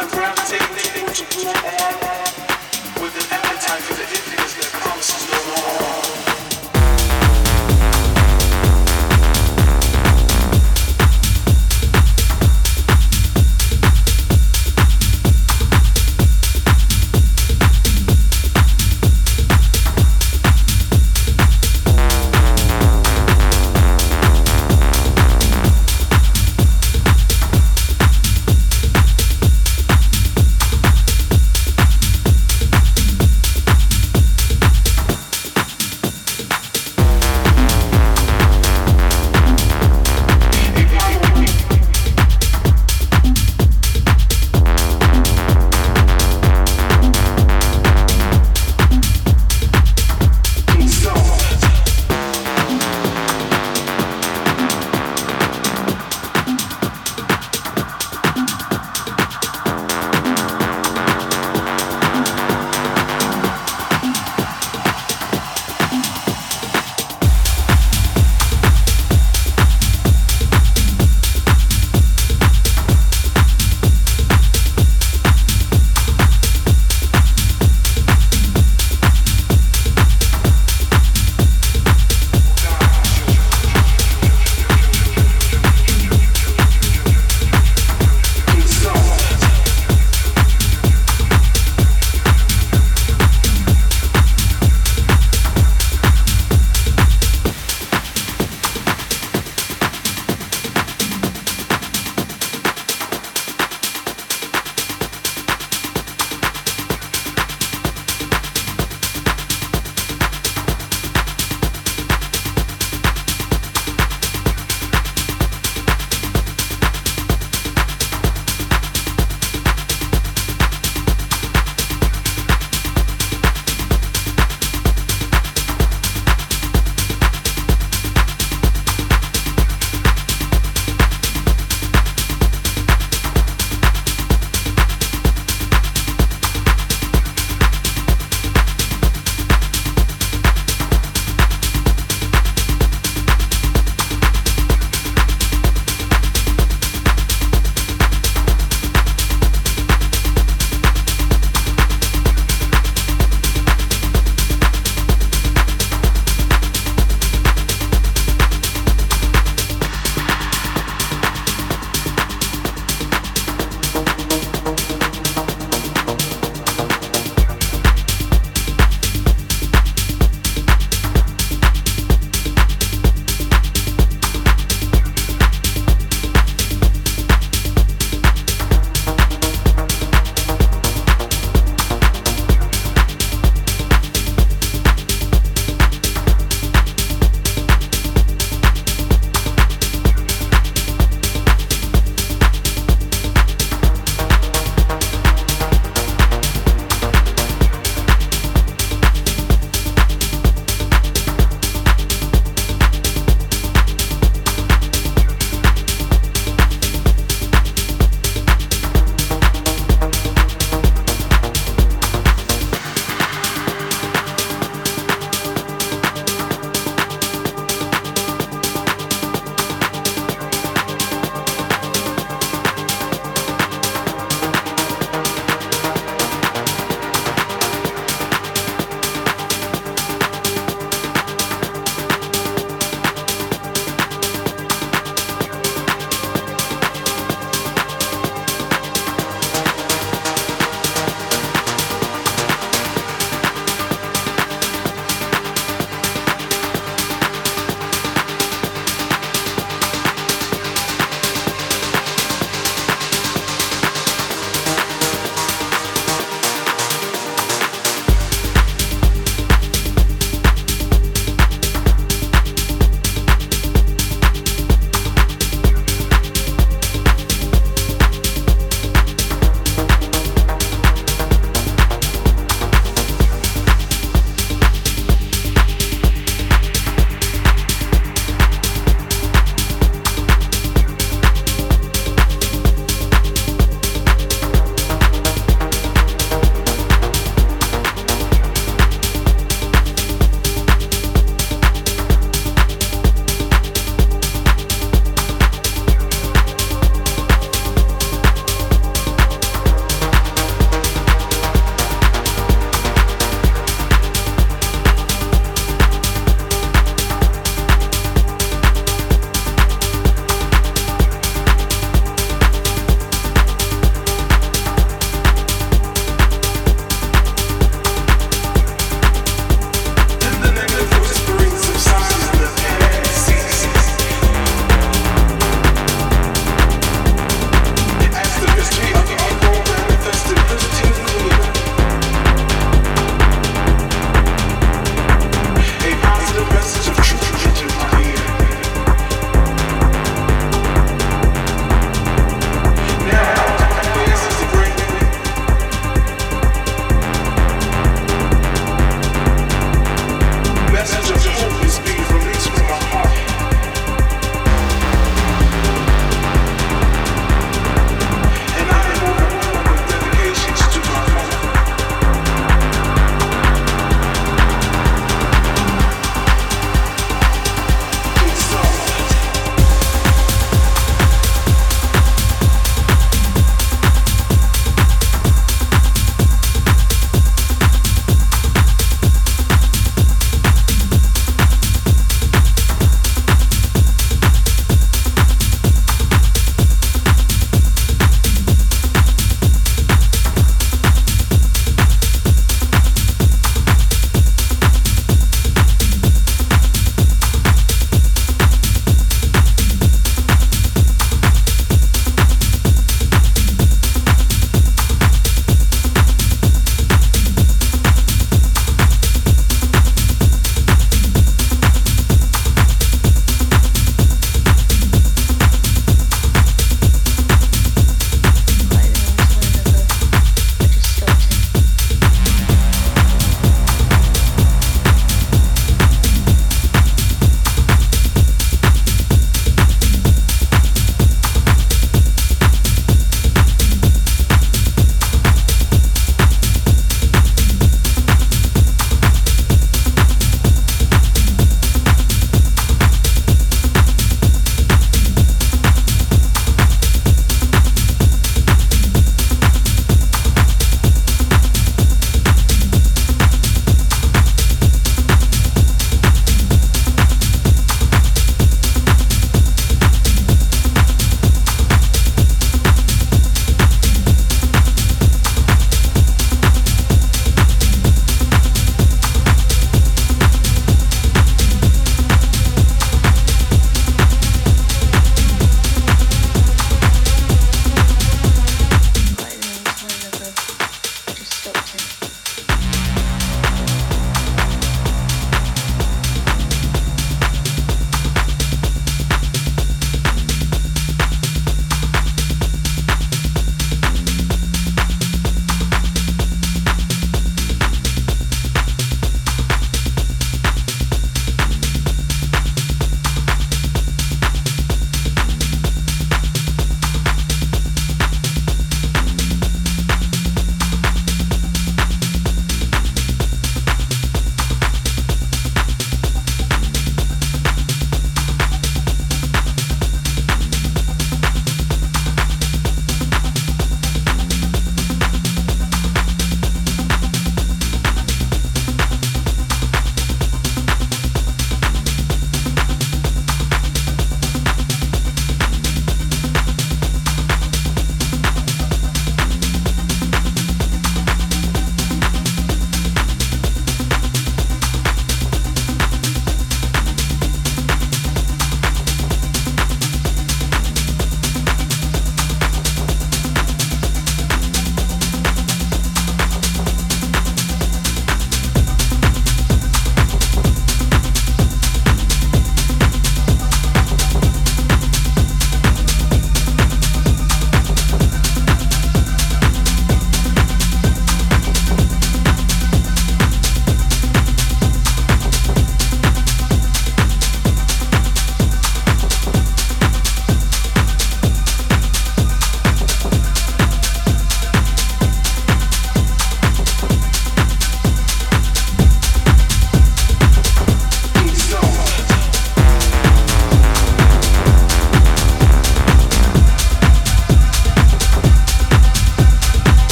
I'm breathtaking.